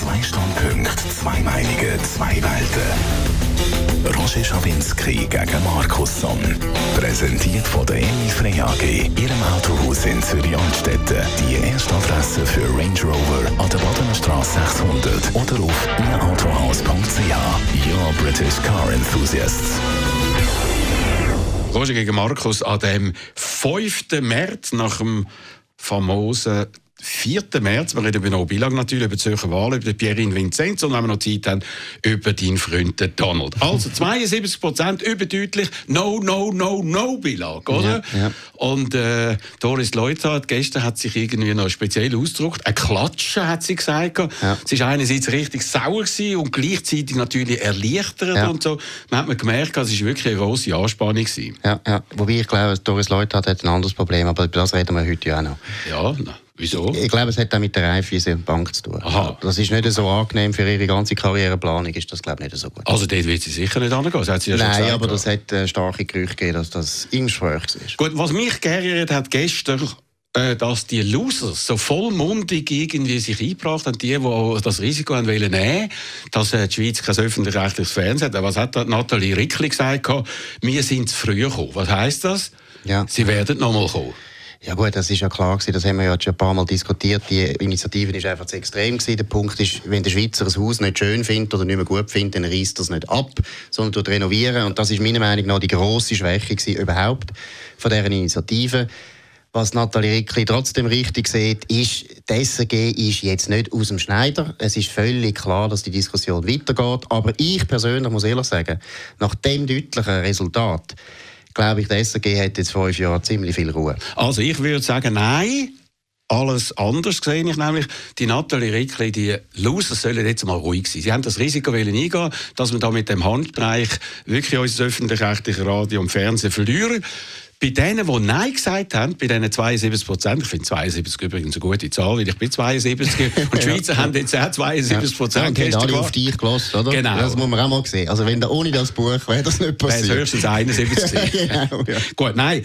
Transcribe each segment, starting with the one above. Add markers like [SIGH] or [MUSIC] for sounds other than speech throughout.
Zwei Standpunkte, zwei Meinungen, zwei Welten. Roger Schawinski gegen Markus Somm. Präsentiert von der Emi Frey AG, Ihrem Autohaus in Zürich-Altstetten. Die erste Adresse für Range Rover an der Badenstraße 600 oder auf ihrautohaus.ch. Your British Car Enthusiasts. Roger gegen Markus an dem 5. März nach dem famosen 4. März, wir reden über Nobilag natürlich, über die Zürcher Wahl, über Pierre Vinzenz und wenn wir noch Zeit haben, über deinen Freund Donald. Also 72 Prozent, überdeutlich, no, no, no, no Bilag, oder? Ja, ja. Und äh, Doris Leuthard gestern hat sich irgendwie noch speziell ausgedrückt, ein Klatschen hat sie gesagt. Ja. Sie war einerseits richtig sauer und gleichzeitig natürlich erleichtert ja. und so. Man hat man gemerkt, es war wirklich eine grosse Anspannung. Gewesen. Ja, ja. Wobei ich glaube, Doris Leuthard hat ein anderes Problem, aber über das reden wir heute ja auch noch. Ja, Wieso? Ich glaube, es hat auch mit der Raiffeisen Bank zu tun. Aha. Das ist nicht so angenehm für ihre ganze Karriereplanung, ist das glaube ich nicht so gut. Also dort wird sie sicher nicht angehen, das hat sie ja Nein, gesagt, aber das hat äh, starke Gerüchte gegeben, dass das im Gespräch ist. Gut, was mich geärgert hat gestern, äh, dass die Losers so vollmundig irgendwie sich eingebracht haben, die, die das Risiko haben wollen nehmen, dass äh, die Schweiz kein öffentlich-rechtliches Fernsehen hat. Was hat Nathalie Rickli gesagt? Wir sind zu früh gekommen. Was heisst das? Ja. Sie werden noch mal kommen. Ja gut, das ist ja klar gewesen, das haben wir ja schon ein paar Mal diskutiert. Die Initiative ist einfach zu extrem gewesen. Der Punkt ist, wenn der Schweizer ein Haus nicht schön findet oder nicht mehr gut findet, dann reißt das nicht ab, sondern tut renovieren. Und das ist meiner Meinung nach die grosse Schwäche gewesen, überhaupt von dieser Initiative. Was Nathalie Rickli trotzdem richtig sieht, ist, die SRG ist jetzt nicht aus dem Schneider. Es ist völlig klar, dass die Diskussion weitergeht. Aber ich persönlich muss ehrlich sagen, nach dem deutlichen Resultat, glaube ich, der SRG hat jetzt fünf Jahre ziemlich viel Ruhe. Also ich würde sagen, nein. Alles anders sehe ich nämlich. Die Nathalie Rickli, die Loser sollen jetzt mal ruhig sein. Sie haben das Risiko eingehen, dass wir da mit dem Handbereich wirklich unser öffentlich-rechtliches Radio und Fernsehen verlieren. Bei denen, die Nein gesagt haben, bei diesen 72 Prozent, ich finde 72 übrigens eine gute Zahl, weil ich bin 72 [LAUGHS] und die Schweizer haben jetzt auch 72 Prozent. Ja, haben alle auf dich gelassen, oder? Genau. Das muss man auch mal sehen. Also wenn da ohne das Buch wäre das nicht passiert. Wäre höchstens 71 [LAUGHS] genau, ja. Gut, nein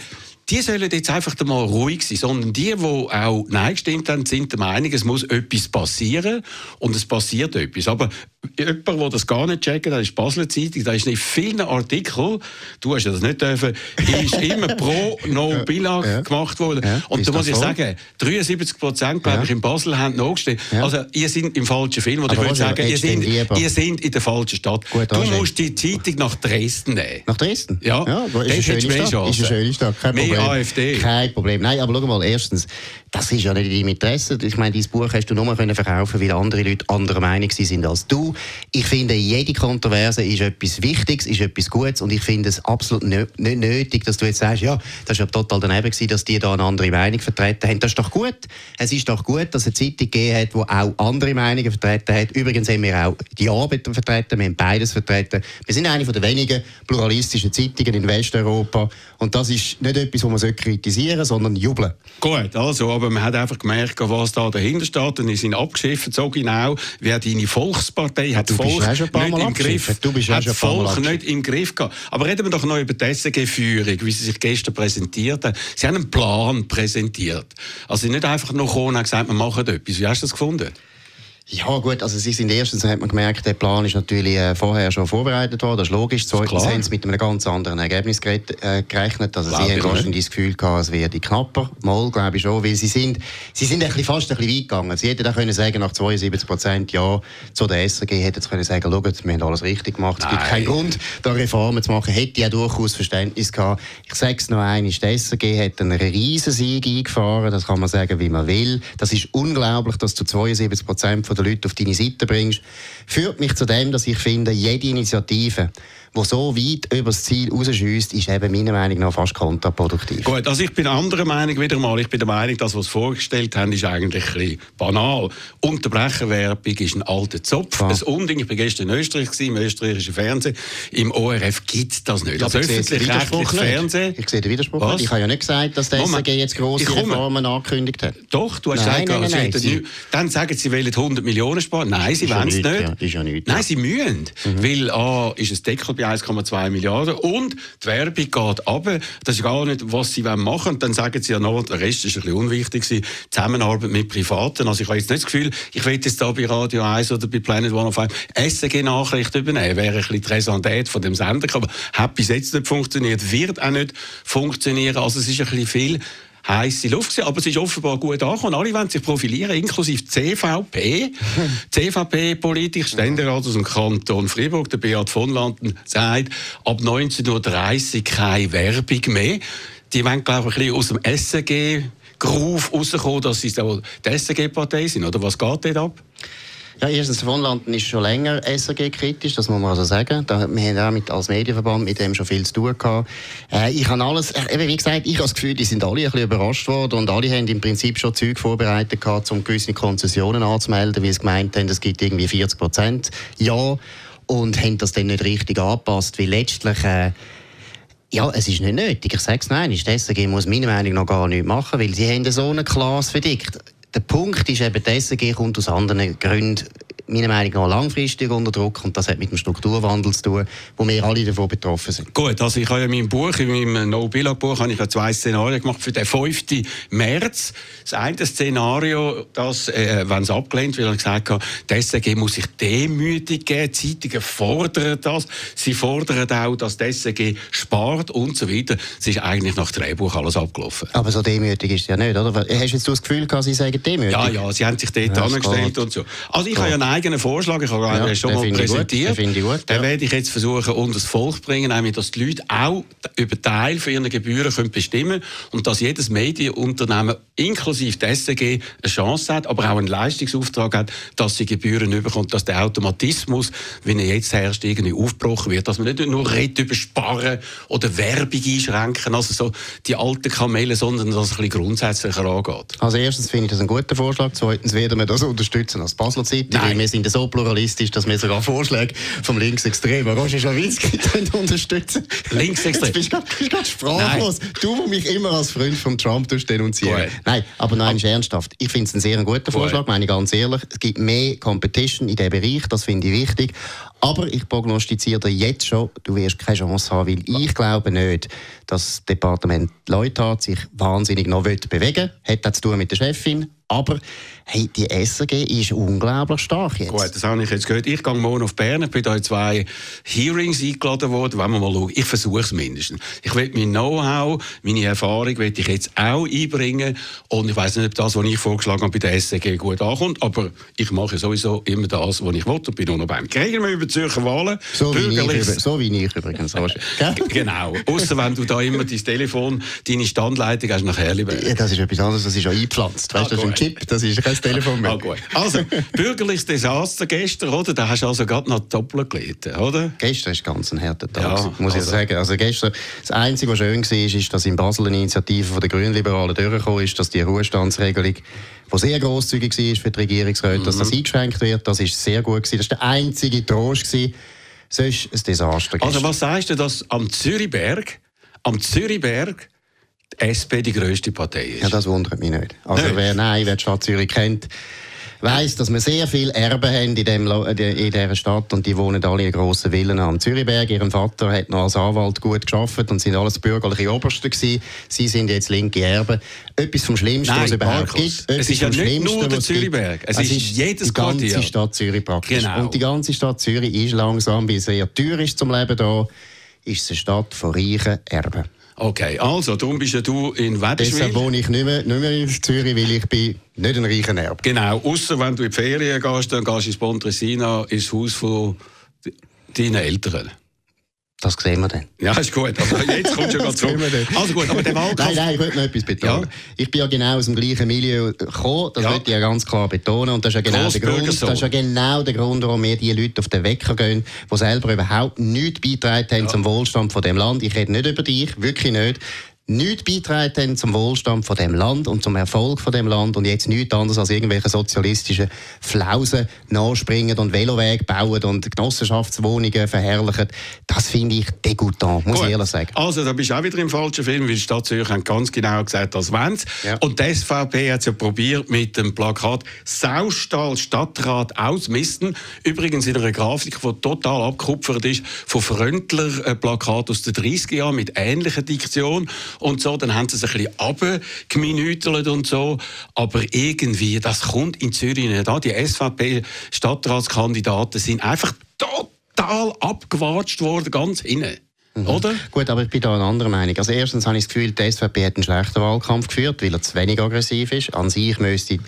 die sollen jetzt einfach mal ruhig sein, sondern die, die auch Nein gestimmt haben, sind der Meinung, es muss etwas passieren und es passiert etwas. Aber jemand, der das gar nicht checkt, das ist die Basler Zeitung, da ist in vielen Artikeln, du hast ja das nicht dürfen, ist immer pro no Bilag ja. gemacht worden. Ja. Und da muss ich so? sagen, 73 Prozent, glaube ja. ich, in Basel haben nachgestellt. Also, ihr seid im falschen Film. Oder ich würde sagen, ihr seid, ihr seid in der falschen Stadt. Gut, du musst die Zeitung nach Dresden nehmen. Nach Dresden? Ja. ja ist, eine schöne Stadt. ist eine schöne Stadt. Kein Problem. AfD. Kein Problem. Nein, aber schau mal, erstens, das ist ja nicht in deinem Interesse. Ich meine, dein Buch hast du nur können verkaufen, weil andere Leute anderer Meinung sind als du. Ich finde, jede Kontroverse ist etwas Wichtiges, ist etwas Gutes und ich finde es absolut nicht nötig, dass du jetzt sagst, ja, das war total daneben gewesen, dass die da eine andere Meinung vertreten haben. Das ist doch gut. Es ist doch gut, dass es eine Zeitung gegeben hat, die auch andere Meinungen vertreten hat. Übrigens haben wir auch die Arbeiter vertreten, wir haben beides vertreten. Wir sind eine der wenigen pluralistischen Zeitungen in Westeuropa und das ist nicht etwas, was man kritisieren sollte, sondern jubeln. Gut, also, aber man hat einfach gemerkt, was da dahinter steht und die sind abgeschifft, so genau, wie deine Volkspartei hat du Volk nicht im Griff. Du bist hat Volk nicht im Griff gehabt. Aber reden wir doch noch über die SG-Führung, wie sie sich gestern präsentiert haben. Sie haben einen Plan präsentiert. Also nicht einfach noch kommen und gesagt, wir machen etwas. Wie hast du das gefunden? Ja gut, also sie sind erstens hat man gemerkt, der Plan ist natürlich äh, vorher schon vorbereitet worden, das ist logisch. Zweitens haben sie mit einem ganz anderen Ergebnis äh, gerechnet. Also Glaub sie haben wahrscheinlich das Gefühl gehabt, es werde knapper. Mal, glaube ich schon, weil sie sind, sie sind ein bisschen, fast ein bisschen weit gegangen. Sie hätten auch können sagen, nach 72 Prozent Ja zu der SRG, hätten sie können sagen, schaut, wir haben alles richtig gemacht. Es gibt keinen Grund, da Reformen zu machen. Hätte ja durchaus Verständnis gehabt. Ich sage es noch einmal, die SRG hat einen riesen Sieg eingefahren, das kann man sagen, wie man will. Das ist unglaublich, dass zu 72 Prozent der Leute auf deine Seite bringst, führt mich zu dem, dass ich finde, jede Initiative, die so weit über das Ziel rausschießt, ist eben meiner Meinung nach fast kontraproduktiv. Gut, also ich bin anderer Meinung wieder mal. Ich bin der Meinung, das, was sie vorgestellt haben, ist eigentlich ein bisschen banal. Unterbrecherwerbung ist ein alter Zopf. Ja. Ein Unding. Ich war gestern in Österreich, gewesen, im österreichischen Fernsehen. Im ORF gibt es das nicht. Das öffentlich-rechtliche Fernsehen. Ich sehe den Widerspruch was? nicht. Ich habe ja nicht gesagt, dass der SRG jetzt grosse Reformen angekündigt hat. Doch, du hast nein, gesagt, nein, nein, nein, dann sagen sie, wollen 100 Millionen sparen. Nein, sie wollen es nicht. Ja, ist ja nicht. Nein, sie müssen. Mhm. Weil A, ist es Deckel bei 1,2 Milliarden und die Werbung geht ab. Das ist gar nicht, was sie machen wollen. Und dann sagen sie ja noch, der Rest ist ein bisschen unwichtig, Zusammenarbeit mit Privaten. Also ich habe jetzt nicht das Gefühl, ich will jetzt da bei Radio 1 oder bei Planet 105 SG-Nachricht übernehmen. Wäre ein bisschen die Resonanz von dem Sender. Aber hat bis jetzt nicht funktioniert, wird auch nicht funktionieren. Also es ist ein bisschen viel heiße Luft gewesen, aber es ist offenbar gut angekommen. Alle wollen sich profilieren, inklusive CVP. [LAUGHS] CVP-Politik, Ständerat aus dem Kanton Fribourg, der Beat von Landen, sagt, ab 19.30 Uhr keine Werbung mehr. Die wollen, glaube ich, ein bisschen aus dem SG Groove rauskommen, dass sie die SG-Partei sind, oder was geht dort ab? Ja, erstens, von Landen ist schon länger SRG-kritisch, das muss man also sagen. Da, wir haben auch mit, als Medienverband mit dem schon viel zu tun gehabt. Äh, ich habe alles, äh, wie gesagt, ich habe das Gefühl, die sind alle ein bisschen überrascht worden und alle haben im Prinzip schon Zeug vorbereitet gehabt, um gewisse Konzessionen anzumelden, weil sie gemeint haben, es gibt irgendwie 40 Prozent. Ja, und haben das dann nicht richtig angepasst, weil letztlich... Äh, ja, es ist nicht nötig. Ich sage es nein, die SRG muss meiner Meinung nach gar nichts machen, weil sie haben so eine Klasse verdickt. Der Punkt ist eben, die SRG kommt aus anderen Gründen meiner Meinung nach langfristig unter Druck und das hat mit dem Strukturwandel zu tun, wo wir alle davon betroffen sind. Gut, also ich habe ja in meinem Buch, in meinem No-Billag-Buch, habe ich ja zwei Szenarien gemacht für den 5. März. Das eine Szenario, dass, äh, wenn es abgelehnt wird, gesagt habe, die SRG muss sich demütig geben, die Zeitungen fordern das, sie fordern auch, dass die SRG spart und so weiter. Es ist eigentlich nach Drehbuch alles abgelaufen. Aber so demütig ist es ja nicht, oder? Hast du jetzt das Gefühl gehabt, sie sagen demütig? Ja, ja, sie haben sich dort ja, angestellt und so. Also ich habe ja eigenen Vorschlag, ich habe ja, schon mal präsentiert. Den, gut, den werde ich jetzt versuchen, unter das Volk zu bringen, nämlich, dass die Leute auch über Teil für ihre Gebühren können bestimmen und dass jedes Medienunternehmen, inklusive der SEG, eine Chance hat, aber auch einen Leistungsauftrag hat, dass sie Gebühren bekommt, dass der Automatismus, wie er jetzt herrscht, irgendwie aufgebrochen wird, dass man nicht nur redet über Sparen oder Werbung einschränken, also so die alten Kamele, sondern dass es ein bisschen grundsätzlicher angeht. Also erstens finde ich das ein guter Vorschlag, zweitens werden wir das unterstützen als Basler Zeitung, wir sind so pluralistisch, dass wir sogar Vorschläge vom Linksextremen Roger Schawinski [LAUGHS] unterstützen. Linksextrem? Jetzt bist du gerade sprachlos. Nein. Du, der mich immer als Freund von Trump denunzieren. Nein, aber nein, ist ernsthaft. Ich finde es einen sehr guten Vorschlag, meine ich ganz ehrlich. Es gibt mehr Competition in diesem Bereich, das finde ich wichtig. Aber ich prognostiziere dir jetzt schon, du wirst keine Chance haben, weil ich glaube nicht, das Departement Leute hat, sich wahnsinnig noch bewegen will. Hat das zu tun mit der Chefin, aber hey, die SRG ist unglaublich stark jetzt. Gut, das habe ich jetzt gehört. Ich gehe morgen auf Bern. Ich bin da in zwei Hearings eingeladen worden. Wollen wir mal schauen. Ich versuche es mindestens. Ich will mein Know-how, meine Erfahrung will ich jetzt auch einbringen. Und ich weiß nicht, ob das, was ich vorgeschlagen habe, bei der SRG gut ankommt. Aber ich mache sowieso immer das, was ich will. Und bin nur beim Kriegen wir über Zürcher Wahlen. So wie, ich, so wie ich übrigens. [LAUGHS] genau. Außer wenn du da immer dein Telefon, deine Standleitung hast nach Herliberg. Ja, das ist etwas anderes. Das ist auch eingepflanzt. Weißt, ah, das ist ein Chip. Das ist kein Telefon mehr. Ah, gut. Also, bürgerliches Desaster gestern, oder? Da hast du also gerade noch doppelt gelitten, oder? Gestern war ganz ein harter Tag, ja, muss also. ich sagen. Also gestern, das Einzige, was schön war, ist, dass in Basel eine Initiative von den Grünliberalen durchgekommen ist, dass die Ruhestandsregelung die sehr grosszügig war für die Regierungsräte, mhm. dass das mhm. eingeschränkt wird. Das ist sehr gut gewesen. Das war der einzige Trost gewesen. Sonst ein Desaster. Also was sagst du, dass am Zürichberg, am Zürichberg die SP die grösste Partei ist? Ja, das wundert mich nicht. Also nicht. wer nein, wer die Stadt Zürich kennt, weiss, dass wir sehr viele Erben haben in, dem, in dieser Stadt und die wohnen alle in grossen Villen am Zürichberg. Ihr Vater hat noch als Anwalt gut geschafft und sind alles bürgerliche Oberste gewesen. Sie sind jetzt linke Erben. Etwas vom Schlimmsten, Nein, was es überhaupt gibt. Es ist ja nicht nur der Zürichberg. Es, es, ist jedes die ganze Quartier. Stadt Zürich praktisch. Genau. Und die ganze Stadt Zürich ist langsam, weil es sehr teuer ist zum Leben hier, ist es eine Stadt von reichen Erben. Okay, also darum bist ja du in Wädenswil. Deshalb wohne ich nicht mehr, nicht mehr in Zürich, weil ich bin nicht ein reicher Erbe. Genau, außer wenn du in die Ferien gehst, dann gehst du ins Pontresina, ins Haus von deinen Eltern. Das sehen wir dann. Ja, ist gut. Aber [LAUGHS] jetzt kommt schon ganz zurück. Also gut, aber der Wahlkampf... Nein, nein, ich wollte noch etwas betonen. Ja. Ich bin ja genau aus dem gleichen Milieu gekommen, das ja. möchte ich ja ganz klar betonen. Und das ist ja genau, der Grund, das ist ja genau der Grund, warum wir die Leute auf den Wecker gehen, die selber überhaupt nichts beitragen haben ja. zum Wohlstand von dem Land. Ich rede nicht über dich, wirklich nicht nichts beitragen zum Wohlstand von dem Land und zum Erfolg von dem Land und jetzt nichts anderes als irgendwelche sozialistischen Flausen nachspringen und Veloweg bauen und Genossenschaftswohnungen verherrlichen. Das finde ich degutant, muss Gut. ich ehrlich sagen. Also da bist du auch wieder im falschen Film, weil die Stadt Zürich hat ganz genau gesagt, das wollen ja. Und die SVP hat es ja probiert mit dem Plakat «Saustall Stadtrat ausmisten». Übrigens in einer Grafik, die total abgekupfert ist von Fröntler-Plakat aus den 30er Jahren mit ähnlicher Diktion und so. Dann haben sie es ein bisschen abgeminütelt und so. Aber irgendwie, das kommt in Zürich nicht an. Die SVP-Stadtratskandidaten sind einfach total abgewatscht worden, ganz hinten. Mhm. Oder? Gut, aber ich bin da einer anderen Meinung. Also erstens habe ich das Gefühl, die SVP hat einen schlechten Wahlkampf geführt, weil er zu wenig aggressiv ist. An sich müsste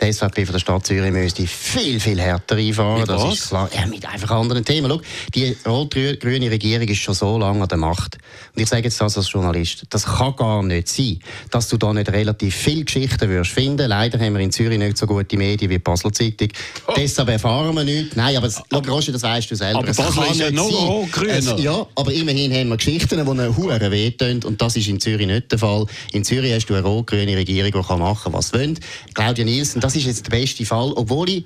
die SVP von der Stadt Zürich müsste viel, viel härter einfahren. Mit das was? ist klar. Ja, mit einfach anderen Themen. Schau, die rot-grüne Regierung ist schon so lange an der Macht. Und ich sage jetzt das als Journalist. Das kann gar nicht sein, dass du da nicht relativ viele Geschichten wirst finden. Leider haben wir in Zürich nicht so gute Medien wie die Basel Zeitung. Oh. Deshalb erfahren wir nichts. Nein, aber schau, Roger, das weißt du selber. Aber Basel ist ja noch rot-grün. Ja, aber immerhin haben wir Geschichten, die einen Huren wehtun. Und das ist in Zürich nicht der Fall. In Zürich hast du eine rot-grüne Regierung, die machen kann, was sie will. Claudia Nielsen, das ist jetzt der beste Fall, obwohl ich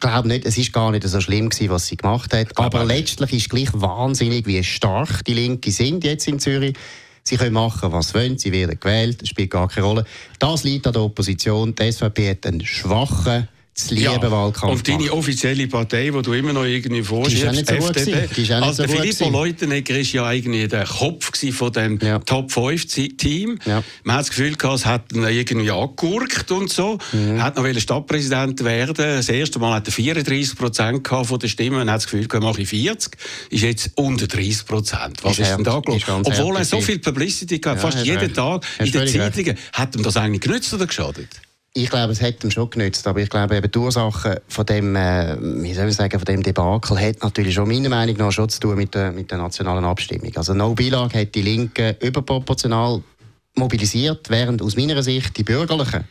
glaube nicht, es ist gar nicht so schlimm gewesen, was sie gemacht hat. Aber, aber letztlich ist gleich wahnsinnig, wie stark die Linke sind jetzt in Zürich. Sie können machen, was sie wollen, sie werden gewählt, das spielt gar keine Rolle. Das liegt an der Opposition. Die SVP hat einen schwachen das Liebewahlkampf. Und deine offizielle Partei, die du immer noch irgendwie vorschiebst, so FDP. Also so Filippo Leutenegger war ja eigentlich der Kopf von dem ja. Top 5 Team. Ja. Man hat das Gefühl gehabt, es hat ihn irgendwie angegurkt und so. Mhm. Hat noch Stadtpräsident werden. Das erste Mal hat er 34 Prozent von der Stimmen. Man hat das Gefühl gehabt, mache ich 40. Ist jetzt unter 30 Prozent. Was ist, ist denn da gelaufen? Obwohl er so viel Publicity gehabt, ja, fast jeden Tag in den Zeitungen, hat ihm das eigentlich genützt oder geschadet? Ich glaube, es hat ihm schon genützt, aber ich glaube, eben die Ursache von dem, äh, wie soll ich sagen, von dem Debakel hat natürlich schon meiner Meinung nach schon zu tun mit der, mit der nationalen Abstimmung. Also No Bilag hat die Linken überproportional mobilisiert, während aus meiner Sicht die Bürgerlichen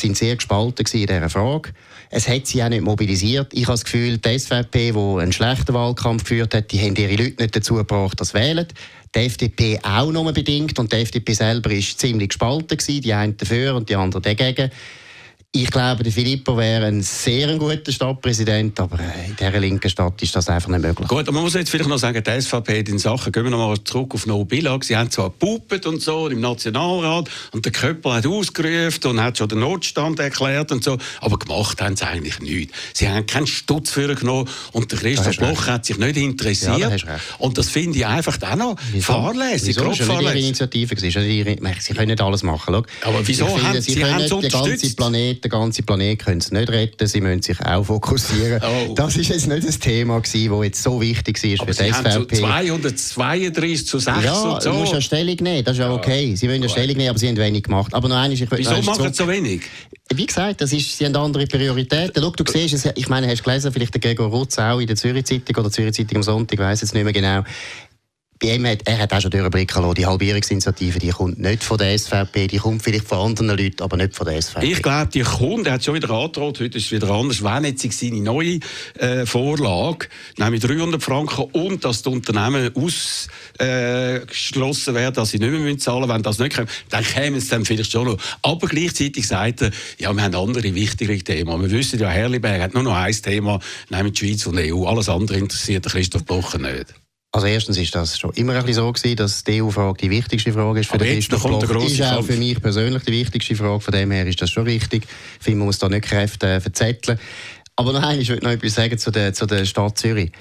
sind sehr gespalten in dieser Frage. Es hat sie auch nicht mobilisiert. Ich habe das Gefühl, die SVP, die einen schlechten Wahlkampf geführt hat, die haben ihre Leute nicht dazu gebracht, das wählen. Die FDP auch nur bedingt und die FDP selber war ziemlich gespalten die einen dafür und die anderen dagegen. Ich glaube, der Filippo wäre ein sehr guter Stadtpräsident, aber in dieser linken Stadt ist das einfach nicht möglich. Gut, aber man muss jetzt vielleicht noch sagen, die SVP hat in Sachen, gehen wir noch mal zurück auf No Billag, sie haben zwar gepupet und so im Nationalrat und der Köppel hat ausgerufen und hat schon den Notstand erklärt und so, aber gemacht haben sie eigentlich nichts. Sie haben keinen Stutz für genommen und der Christoph Bloch hat sich nicht interessiert. Ja, das und das finde ich einfach auch noch wieso? fahrlässig. War ihre Initiative. Sie können nicht alles machen. Schau. Aber wieso haben sie, sie haben den ganzen Planeten den ganzen Planet können sie nicht retten, sie müssen sich auch fokussieren. [LAUGHS] Oh. Das ist jetzt nicht das Thema das jetzt so wichtig war für die SVP. 232 zu 6 ja, und so. du musst ja Stellung nehmen, das ist ja okay. Sie wollen ja Stellung nehmen, aber sie haben wenig gemacht. Aber noch eines, ich Wieso machen sie so wenig? Wie gesagt, das ist, sie haben andere Prioritäten. Schau, du siehst es, ich meine, hast du gelesen, vielleicht der Gregor Rutz auch in der Zürich Zeitung oder Zürich Zeitung am Sonntag, ich weiß jetzt nicht mehr genau bei ihm hat, er hat auch schon durchblicken lassen, die Halbierungsinitiative, die kommt nicht von der SVP, die kommt vielleicht von anderen Leuten, aber nicht von der SVP. Ich glaube, die kommt, er hat schon wieder angedroht, heute ist es wieder anders, wenn jetzt seine neue äh, Vorlage, nämlich 300 Franken und dass die Unternehmen ausgeschlossen äh, werden, dass sie nicht mehr zahlen müssen, wenn das nicht kommt, dann kämen es dann vielleicht schon noch. Aber gleichzeitig sagt er, ja, wir haben andere wichtige Themen. Wir wissen ja, Herliberg hat nur noch ein Thema, nämlich die Schweiz und die EU. Alles andere interessiert Christoph Blocher nicht. Also erstens ist das schon immer ein bisschen so gewesen, dass die EU-Frage die wichtigste Frage ist für Aber den Christoph Bloch. Ist auch für mich persönlich die wichtigste Frage. Von dem her ist das schon richtig. Ich finde, man muss da nicht Kräfte verzetteln. Aber noch eines, ich will noch etwas sagen zu der, zu der Stadt Zürich.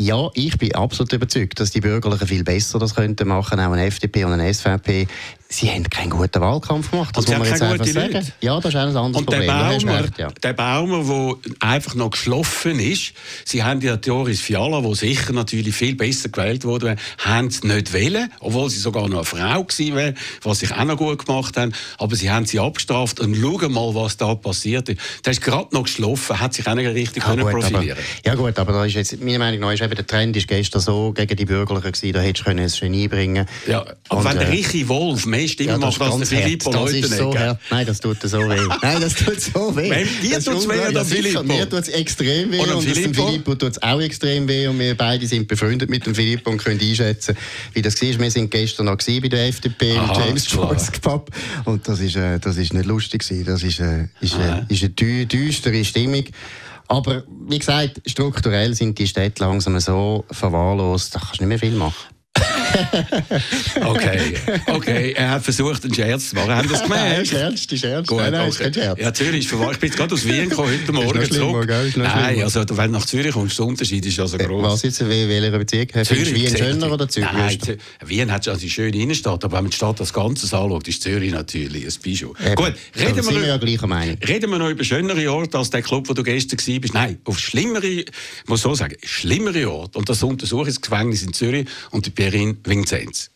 Ja, ich bin absolut überzeugt, dass die Bürgerlichen viel besser das könnten machen, auch eine FDP und eine SVP sie haben keinen guten Wahlkampf gemacht. Das muss man jetzt einfach sagen. Leute. Ja, das ist ein anderes und Problem. Der Baumer, ja. der Baumer, der einfach noch geschlafen ist, sie haben ja Doris Fiala, die sicher natürlich viel besser gewählt wurde, haben sie nicht wählen, obwohl sie sogar noch eine Frau gewesen wäre, was sich auch noch gut gemacht haben. Aber sie haben sie abgestraft und schauen mal, was da passiert ist. Der ist gerade noch geschlafen, hat sich auch nicht richtig ja, können gut, profilieren aber, Ja gut, aber da ist jetzt, meiner Meinung nach ist eben der Trend ist gestern so gegen die Bürgerlichen gewesen, da hättest du ein Genie bringen Ja, aber Und, wenn der äh, Richie Wolf mehr Stimmen ja, macht als der Filippo Das ist so hart. Nein, das tut so weh. [LAUGHS] Nein, das tut so weh. Wem- dir ist tut's weh oder Filippo? Mir tut es extrem weh Und und, Filippo? Filippo tut es auch extrem weh und wir beide sind befreundet mit dem Filippo und können einschätzen, wie das war. Wir sind gestern noch bei der FDP im Aha, James ist klar. Joyce Pub und das ist, äh, das ist nicht lustig gewesen. Das ist, äh, ist, äh, ist eine dü düstere Stimmung. Aber wie gesagt, strukturell sind die Städte langsam so verwahrlost, da kannst du nicht mehr viel machen. [LAUGHS] Okay, okay. Er hat versucht, einen Scherz zu machen. Haben das [LAUGHS] Nein, ist gemerkt? ernst, ist ernst. Gut, nein, nein, ist okay. kein Scherz. Ja, Zürich ist verwahr. Ich bin jetzt gerade aus Wien gekommen, heute Morgen zurück. Ist Nein, also wenn du nach Zürich kommst, der Unterschied ist also groß. Was jetzt, wel- welcher Bezirk? Du Wien schöner oder Zürich? Nein, Wien hat also eine schöne Innenstadt, aber wenn man die Stadt als Ganzes anschaut, ist Zürich natürlich ein Bijou. Eben. Gut, reden wir wir, ja gleicher Meinung. reden wir noch über schönere Orte als der Club, wo du gestern warst. Nein, auf schlimmere, ich muss so sagen, schlimmere Orte. Und das Untersuchungsgefängnis in Zürich und die Pierin Vinzenz.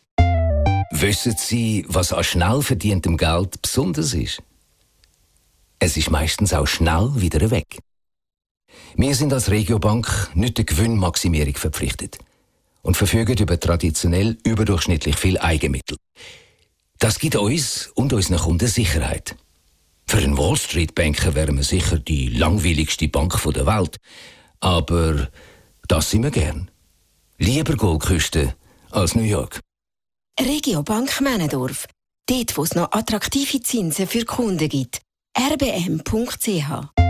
Wissen Sie, was an schnell verdientem Geld besonders ist? Es ist meistens auch schnell wieder weg. Wir sind als Regiobank nicht der Gewinnmaximierung verpflichtet und verfügen über traditionell überdurchschnittlich viel Eigenmittel. Das gibt uns und unseren Kunden Sicherheit. Für einen Wall Street Banker wären wir sicher die langweiligste Bank der Welt, aber das sind wir gern. Lieber Goldküste als New York. Regiobank Männendorf. Dort, wo es noch attraktive Zinsen für Kunden gibt. rbm.ch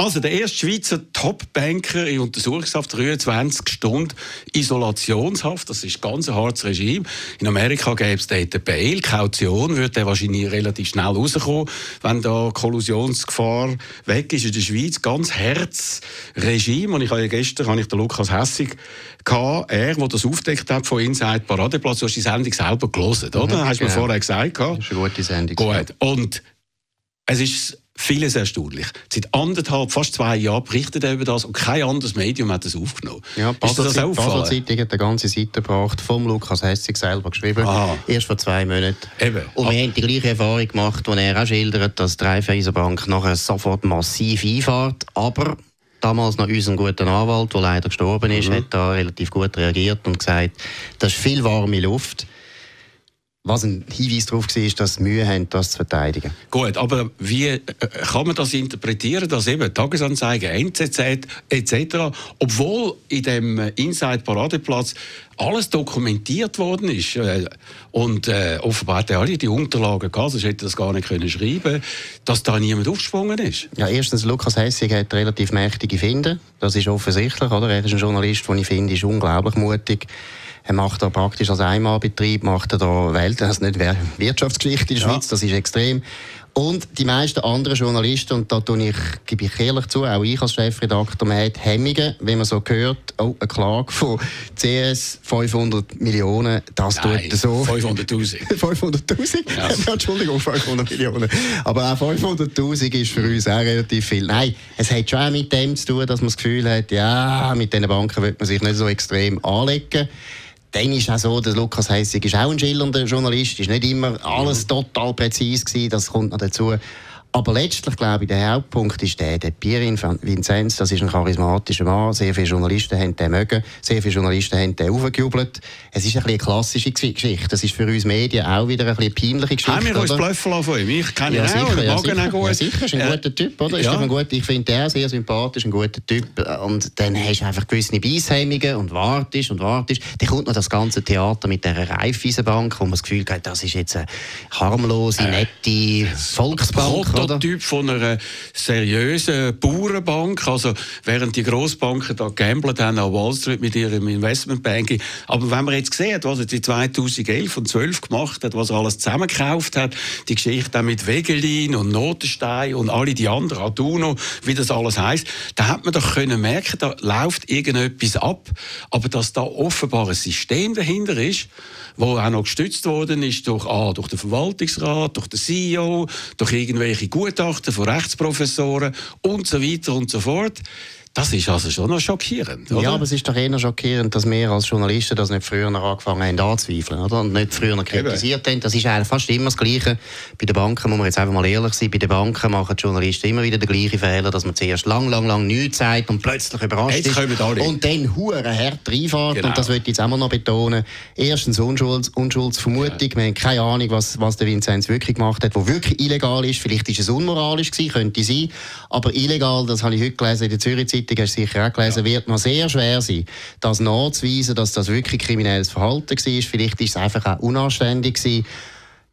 Also der erste Schweizer Top-Banker in Untersuchungshaft, 23 Stunden Isolationshaft, das ist ganz ein hartes Regime. In Amerika gäbe es dort Bail, Kaution, würde der wahrscheinlich relativ schnell rauskommen, wenn da Kollusionsgefahr weg ist. In der Schweiz ganz hartes Regime und ich habe ja gestern habe ich den Lukas Hessig gehabt, er, der das aufdeckt hat von Inside Paradeplatz, du hast die Sendung selber gelesen, oder? hast du mir genau. vorher gesagt. Das ist eine gute Sendung. Gut. Und es ist vieles erstaunlich. Seit anderthalb, fast zwei Jahren berichtet er über das und kein anderes Medium hat das aufgenommen. Ja, ist dir das Basel, auch Basel? Zeitung hat eine ganze Seite gebracht, vom Lukas Hessig selber geschrieben, Aha. erst vor zwei Monaten. Eben. Und wir haben die gleiche Erfahrung gemacht, die er auch schildert, dass die Raiffeisenbank nachher sofort massiv einfahrt, aber damals noch unser guter Anwalt, der leider gestorben ist, hat da relativ gut reagiert und gesagt, das ist viel warme Luft. Was ein Hinweis darauf war, ist, dass sie Mühe haben, das zu verteidigen. Gut, aber wie äh, kann man das interpretieren, dass eben Tagesanzeigen, NZZ etc., obwohl in dem äh, Inside Paradeplatz alles dokumentiert worden ist äh, und äh, offenbar hat er alle die Unterlagen gehabt, sonst hätte das gar nicht können schreiben, dass da niemand aufgesprungen ist. Ja, erstens, Lukas Hessig hat relativ mächtige Finden. Das ist offensichtlich, oder? Er ist ein Journalist, den ich finde, ist unglaublich mutig. Er macht da praktisch als Einmalbetrieb, macht er da Welt, also nicht Wer- Wirtschaftsgeschichte in der Ja. Schweiz, das ist extrem. Und die meisten anderen Journalisten, und da tue ich, gebe ich ehrlich zu, auch ich als Chefredakteur, man hat Hemmungen, wenn man so hört, oh, eine Klage von CS 500 Millionen, das Nein, tut so. 500'000. 500'000? [LAUGHS] [LAUGHS] Ja. Entschuldigung, 500 Millionen. Aber auch 500'000 ist für uns auch relativ viel. Nein, es hat schon auch mit dem zu tun, dass man das Gefühl hat, ja, mit diesen Banken wird man sich nicht so extrem anlegen. Dann ist auch so, der Lukas Heissig ist auch ein schillernder Journalist, ist nicht immer alles total präzise gewesen, das kommt noch dazu. Aber letztlich, glaube ich, der Hauptpunkt ist der, der Pierin Vinzenz, das ist ein charismatischer Mann, sehr viele Journalisten haben den mögen, sehr viele Journalisten haben den aufgejubelt. Es ist ein eine klassische Geschichte, das ist für uns Medien auch wieder eine peinliche Geschichte. Haben wir uns lassen von ihm? Ich kenne Ja, ihn auch, sicher, ich ja, ihn sicher. gut. Ja, sicher, ist ein Äh, guter Typ, oder? Ist ja. ein gut, ich finde den sehr sympathisch, ein guter Typ. Und dann hast du einfach gewisse Beishemmungen und wartest und wartest. Dann kommt noch das ganze Theater mit dieser Raiffeisenbank, wo man das Gefühl hat, das ist jetzt eine harmlose, nette Volksbank, oder? Prototyp von einer seriösen Bauernbank. Also, während die Grossbanken da gambelt haben an Wall Street mit ihrem Investmentbanking. Aber wenn man jetzt sieht, was er die 2011 und 12 gemacht hat, was er alles zusammengekauft hat, die Geschichte auch mit Wegelin und Notenstein und alle die anderen, Aduno, wie das alles heißt, da hat man doch können merken, da läuft irgendetwas ab. Aber dass da offenbar ein System dahinter ist, wo auch noch gestützt worden ist durch, ah, durch den Verwaltungsrat, durch den CEO, durch irgendwelche Gutachten von Rechtsprofessoren und so weiter und so fort. Das ist also schon noch schockierend, oder? Ja, aber es ist doch eher schockierend, dass wir als Journalisten das nicht früher angefangen haben anzuzweifeln, oder? Und nicht früher kritisiert haben. Das ist eigentlich fast immer das Gleiche. Bei den Banken muss man jetzt einfach mal ehrlich sein. Bei den Banken machen die Journalisten immer wieder den gleichen Fehler, dass man zuerst lang, lang, lang nichts sagt und plötzlich überrascht jetzt ist. Alle. Und dann hure hart reinfährt. Genau. Und das würde ich jetzt auch noch betonen. Erstens Unschulds, Unschuldsvermutung. Ja. Wir haben keine Ahnung, was, was der Vinzenz wirklich gemacht hat, wo wirklich illegal ist. Vielleicht ist es unmoralisch gewesen, könnte sein. Aber illegal, das habe ich heute gelesen in der Zürich Zeitung, Zeitung hast du sicher auch gelesen, ja. wird noch sehr schwer sein, das nachzuweisen, dass das wirklich kriminelles Verhalten war. Vielleicht ist es einfach auch unanständig gewesen.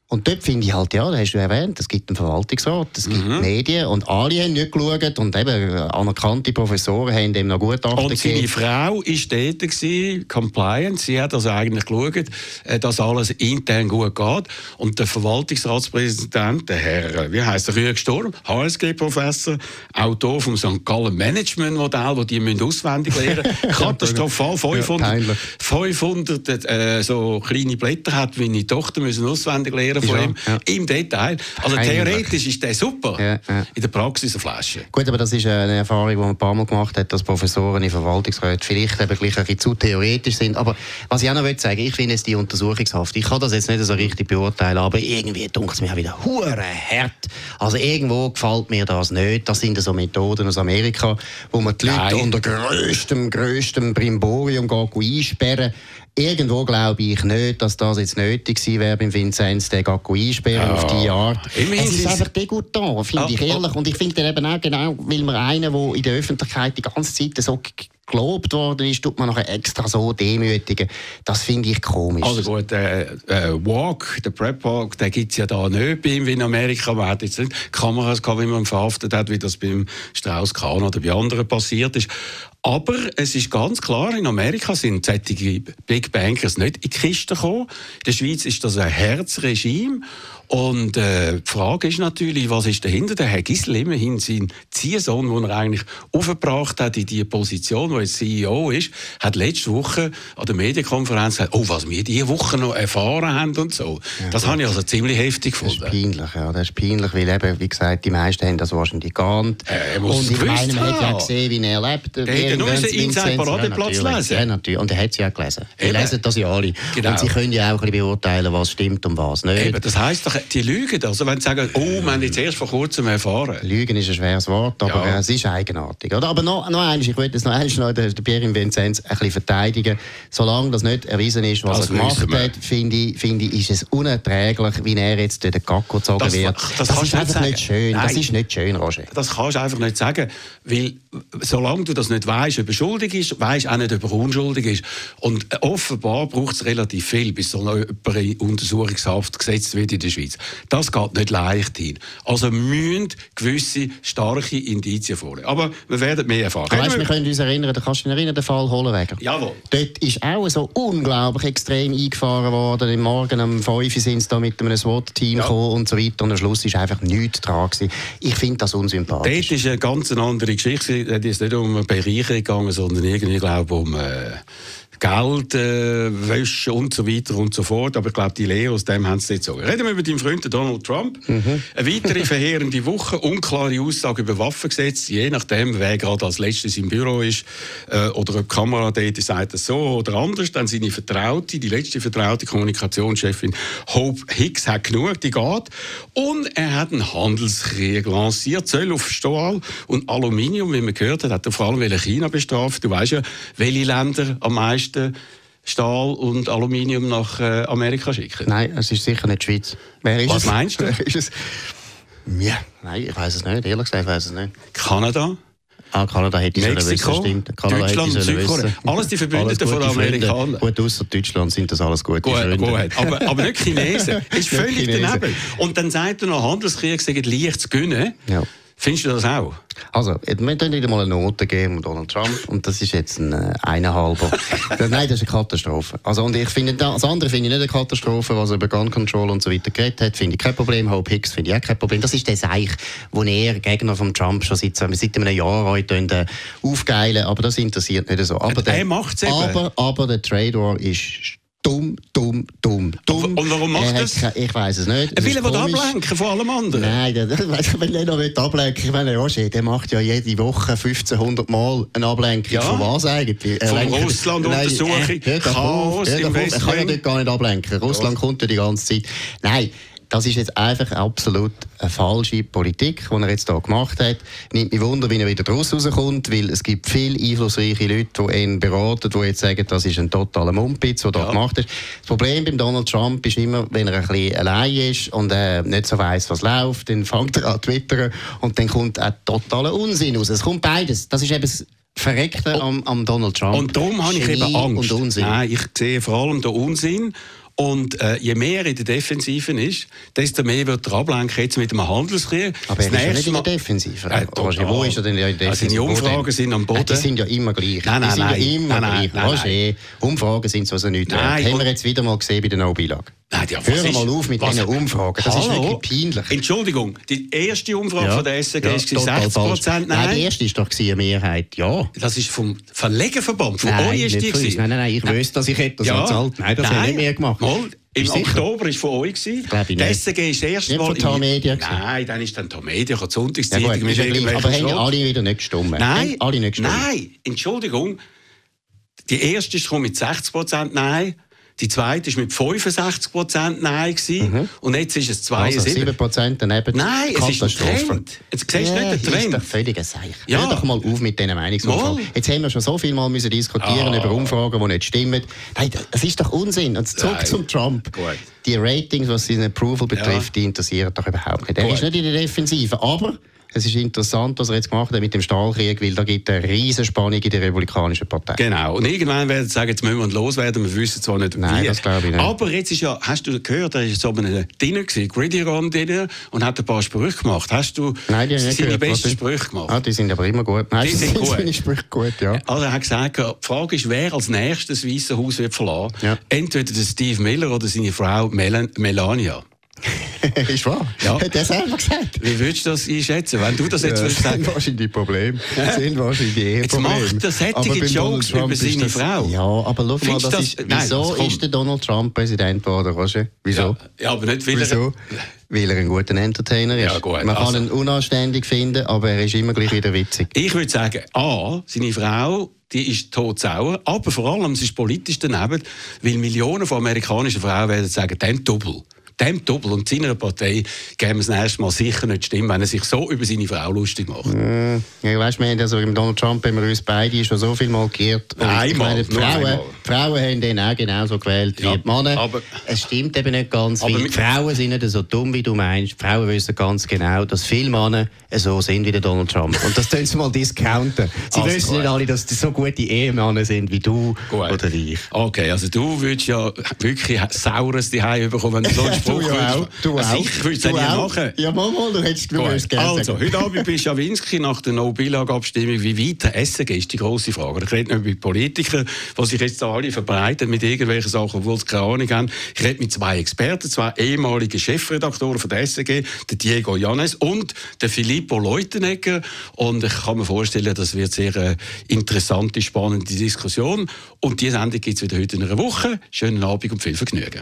Und dort finde ich halt, ja, das hast du erwähnt, es gibt einen Verwaltungsrat, es gibt mhm. Medien und alle haben nicht geschaut und eben anerkannte Professoren haben dem noch gut Und seine gegeben. Frau war dort, gewesen, Compliance, sie hat also eigentlich geschaut, äh, dass alles intern gut geht. Und der Verwaltungsratspräsident, der Herr, äh, wie heißt der, Rüeg Sturm, HSG-Professor, Autor vom St. Gallen Management Modell, das die müssen auswendig lernen [LAUGHS] katastrophal, 500, ja, 500 äh, so kleine Blätter hat, wie meine Tochter müssen auswendig lernen lernen von ihm ja. im Detail. Also theoretisch ist der super, ja, ja. in der Praxis eine Flasche. Gut, aber das ist eine Erfahrung, die man ein paar Mal gemacht hat, dass Professoren in Verwaltungsräten vielleicht eben gleich ein bisschen zu theoretisch sind. Aber was ich auch noch will sagen, ich finde jetzt die Untersuchungshaft, ich kann das jetzt nicht so richtig beurteilen, aber irgendwie dunkelt es mir auch wieder hure hart. Also irgendwo gefällt mir das nicht. Das sind so Methoden aus Amerika, wo man die Leute Nein. unter größtem, größtem Brimborium einsperren Irgendwo glaube ich nicht, dass das jetzt nötig gewesen wäre beim Vinzenz, den Gacko einsperren ja. auf diese Art. Immerhin es ist einfach degutant, finde ich ehrlich. Und ich finde eben auch genau, weil man einen, der in der Öffentlichkeit die ganze Zeit so gelobt worden ist, tut man nachher extra so demütigen. Das finde ich komisch. Also gut, äh, äh, Walk, der Prep Walk, den gibt es ja da nicht bei ihm wie in Amerika. Man hat jetzt nicht Kameras gehabt, wie man verhaftet hat, wie das beim Strauss-Kahn oder bei anderen passiert ist. Aber es ist ganz klar, in Amerika sind solche Big Bankers nicht in die Kiste gekommen. In der Schweiz ist das ein Herzregime. Und äh, die Frage ist natürlich, was ist dahinter? Der Herr Gisel, immerhin sein Ziehsohn, den er eigentlich aufgebracht hat in diese Position, wo er CEO ist, hat letzte Woche an der Medienkonferenz gesagt, oh, was wir diese Woche noch erfahren haben und so. Ja, das habe ich also ziemlich heftig gefunden. Das ist peinlich, ja. Das ist peinlich, weil eben, wie gesagt, die meisten haben das wahrscheinlich gar nicht. Äh, und ich meine, man hat ja gesehen, wie er lebt. Der ja nur unseren Inside-Paradeplatz ja, lesen. Ja, natürlich. Und er hat es ja gelesen. Wir lesen das ja alle. Genau. Und sie können ja auch ein bisschen beurteilen, was stimmt und was nicht. Eben, das heisst doch, die lügen. Also wenn sie sagen, oh, wir haben jetzt erst vor kurzem erfahren. Lügen ist ein schweres Wort, aber ja. es ist eigenartig. Oder? Aber noch, noch eines, ich wollte jetzt noch eines noch den Pierre Vinzenz ein bisschen verteidigen. Solange das nicht erwiesen ist, was das er gemacht hat, finde ich, find ich, ist es unerträglich, wie er jetzt durch den Gacko gezogen das, wird. Das, das ist einfach nicht schön. Nein. Das ist nicht schön, Roger. Das kannst du einfach nicht sagen, weil solange du das nicht weißt, ob er schuldig ist, weißt auch nicht, ob er unschuldig ist. Und offenbar braucht es relativ viel, bis so jemand in Untersuchungshaft gesetzt wird in der Schweiz. Das geht nicht leicht hin. Also müssen gewisse starke Indizien vorliegen. Aber wir werden mehr erfahren. Weißt, wir können uns erinnern, da kannst du dich erinnern, den Fall Holenweger. Jawohl. Dort ist auch so unglaublich extrem eingefahren worden. Am Morgen um 5 Uhr sind sie da mit einem SWAT-Team ja. gekommen und so weiter. Und am Schluss ist einfach nichts dran gewesen. Ich finde das unsympathisch. Dort ist eine ganz andere Geschichte. Es ist nicht um eine Bereicherung gegangen, sondern irgendwie, glaube um... Äh Geld äh, wäschen und so weiter und so fort. Aber ich glaube, die Lehre aus dem haben sie nicht so. Reden wir über deinen Freund Donald Trump. Mhm. Eine weitere verheerende Woche, unklare Aussage über Waffengesetz, je nachdem, wer gerade als letztes im Büro ist äh, oder ob die Kamera dort sagt es so oder anders. Dann seine Vertraute, die letzte vertraute Kommunikationschefin Hope Hicks hat genug, die geht. Und er hat einen Handelskrieg lanciert, Zöll auf Stahl und Aluminium, wie man gehört hat, hat er vor allem China bestraft. Du weißt ja, welche Länder am meisten meisten Stahl und Aluminium nach äh, Amerika schicken? Nein, es ist sicher nicht die Schweiz. Wer ist Was es? meinst du? [LAUGHS] ist es? Ja, nein, ich weiß es nicht. Ehrlich gesagt, ich weiß es nicht. Kanada? Ah, Kanada hätte ich Mexiko, wissen, stimmt. Kanada Deutschland, Südkorea. Alles die Verbündeten von den Amerikanern. Gut, außer Deutschland sind das alles gute gut, Freunde. Gut. Aber, aber nicht [LAUGHS] Chinesen. Das ist völlig daneben. Und dann sagt er noch, Handelskrieg sagen leicht zu gönnen. Ja. Findest du das auch? Also, wir können nicht mal eine Note geben Donald Trump und das ist jetzt ein äh, eineinhalber. [LAUGHS] Nein, das ist eine Katastrophe. Also, und ich finde, das andere finde ich nicht eine Katastrophe, was er über Gun Control und so weiter geredet hat, finde ich kein Problem. Hope Hicks finde ich auch kein Problem. Das ist der Seich, wo er Gegner von Trump schon seit, seit einem Jahr heute äh, aufgeilen, aber das interessiert nicht so. Aber der, er macht aber, aber der Trade War ist dumm, dumm, dumm, dumm. Und warum macht er das? Ich weiß es nicht. Er will ablenken von allem anderen. Nein, wenn er noch ablenken will, ich meine, Roger, der macht ja jede Woche 1500 Mal eine Ablenkung. Ja. Von was eigentlich? Von Chaos im Westen. Er kann ja dort gar nicht ablenken. Russland kommt ja die ganze Zeit. Nein, das ist jetzt einfach absolut eine falsche Politik, die er jetzt hier gemacht hat. Nimmt mich Wunder, wie er wieder daraus rauskommt, weil es gibt viele einflussreiche Leute, die ihn beraten, die jetzt sagen, das ist ein totaler Mumpitz, der ja. da gemacht ist. Das Problem beim Donald Trump ist immer, wenn er ein bisschen allein ist und äh, nicht so weiss, was läuft, dann fängt er an Twittern und dann kommt auch totaler Unsinn raus. Es kommt beides. Das ist eben Verreckte am, am Donald Trump. Und darum habe ich eben Angst. Nein, ich sehe vor allem den Unsinn. Und äh, je mehr er in der Defensive ist, desto mehr wird er ablenken jetzt mit einem Handelskrieg. Aber er ist ja nicht in der Defensive. Äh, Roger, wo ist er denn in der Defensive? Also die Umfragen sind am Boden. Nein, die sind ja immer gleich. Nein, nein, die sind nein, ja immer nein, gleich. Nein, Roger, Umfragen sind so nichts nein, Haben wir jetzt wieder mal gesehen bei der No-Billag. Nein, ja, Hör mal auf mit diesen Umfragen. Das Hallo? ist wirklich peinlich. Entschuldigung, die erste Umfrage Ja. von der SRG Ja, ist total 60 falsch. Prozent. Nein, Nein, die erste ist doch eine Mehrheit. Ja. das ist vom Verlegerverband. Von Nein, euch ist die nein, nein, nein, ich wüsste, dass ich das Ja. gezahlt. Nein, das habe ich nicht mehr gemacht. Mal, Im? Oktober war von euch. Gewesen. Glaube ich nicht. SRG ist das erste Nicht Mal... von Tamedia. Nein, dann ist dann Tamedia, die Ja, Sonntagszeitung gut, ja gleich. irgendwelchen Aber haben alle wieder nicht gestimmt? Nein, alle nicht gestimmt? nein, Entschuldigung. Die erste ist mit 60 Prozent Nein. Die zweite ist mit 65 Prozent Nein gewesen. Und jetzt ist es Also 72. 7% daneben. Nein, es ist ein. Trend. Jetzt siehst du Ja, nicht den Ist Trend. doch völlig ein Seich. Ja. Hör doch mal auf mit diesen Meinungsumfragen. Mal. Jetzt haben wir schon so viel mal müssen diskutieren Ah. über Umfragen, die nicht stimmen. Nein, das ist doch Unsinn. Und zurück Nein. zum Trump. Gut. Die Ratings, was seinen Approval betrifft, die interessieren doch überhaupt nicht. Er Gut. ist nicht in der Defensive, aber es ist interessant, was er jetzt gemacht hat mit dem Stahlkrieg, weil da gibt es eine riesen Spannung in der Republikanischen Partei. Genau. Und irgendwann werden sie sagen, jetzt müssen wir loswerden. Wir wissen zwar nicht, Nein, wie. das glaube ich nicht. Aber jetzt ist ja, hast du gehört, er ist so einem Dinner gewesen, Gridiron Dinner, und hat ein paar Sprüche gemacht. Hast du Nein, die seine gehört. besten? Sprüche gemacht? Ah, die sind aber immer gut. Nein, Die sind gut. seine Sprüche gut, ja. Also er hat gesagt, die Frage ist, wer als nächstes das Weiße Haus wird verlassen. Ja. Entweder der Steve Miller oder seine Frau Melan Melania. [LAUGHS] [LAUGHS] ist wahr. Ja. Hat er selber gesagt. Wie würdest du das einschätzen, wenn du das jetzt Ja, würdest [LAUGHS] das sagen? sind wahrscheinlich Probleme. Das sind wahrscheinlich die Jetzt Eheprobleme. macht er Aber beim Jokes über seine das- Frau. Ja, aber schau mal, das du ist, das- Nein, wieso das ist der Donald Trump Präsident geworden, Roger? Wieso? Ja, ja, aber nicht weil Wieso? Weil er ein guter Entertainer ist. Ja, gut, Man kann also- ihn unanständig finden, aber er ist immer gleich wieder witzig. Ich würde sagen, A, seine Frau, die ist todsauer, aber vor allem, es ist politisch daneben, weil Millionen von amerikanischen Frauen werden sagen, dem Double. Dem Double und seiner Partei geben wir das nächste Mal sicher nicht stimmen, wenn er sich so über seine Frau lustig macht. Ja, weißt, wir haben also im Donald Trump haben wir uns beide schon so viel Mal geirrt. Einmal, ich meine, die Frauen, einmal. die Frauen haben den auch genauso gewählt Ja, wie die Männer. aber- es stimmt eben nicht ganz, Aber mit- die Frauen sind nicht so dumm, wie du meinst. Die Frauen wissen ganz genau, dass viele Männer so sind wie der Donald Trump. Und das tun sie mal discounten. Sie Also wissen nicht alle, dass die so gute Ehemänner sind wie du Gut. oder ich. Okay, also du würdest ja wirklich saures Zuhause bekommen, wenn du so einen Spruch du ja würdest. auch. Du auch. Ich würde es du ja auch. machen. Ja, mal, mal, du hättest du würdest gerne Also, heute Abend bei Schawinski nach der No-Billag-Abstimmung, wie weit er essen geht, ist die grosse Frage. Ich rede nicht mit Politikern, die sich jetzt alle verbreiten mit irgendwelchen Sachen, obwohl sie keine Ahnung haben. Ich rede mit zwei Experten, zwei ehemaligen Chefredaktoren von der SRG, der Diego Janes und der Filippo Leutenegger. Und ich kann mir vorstellen, das wird sehr äh, interessante, spannende Diskussion. Und diese Sendung gibt es wieder heute in einer Woche. Schönen Abend und viel Vergnügen.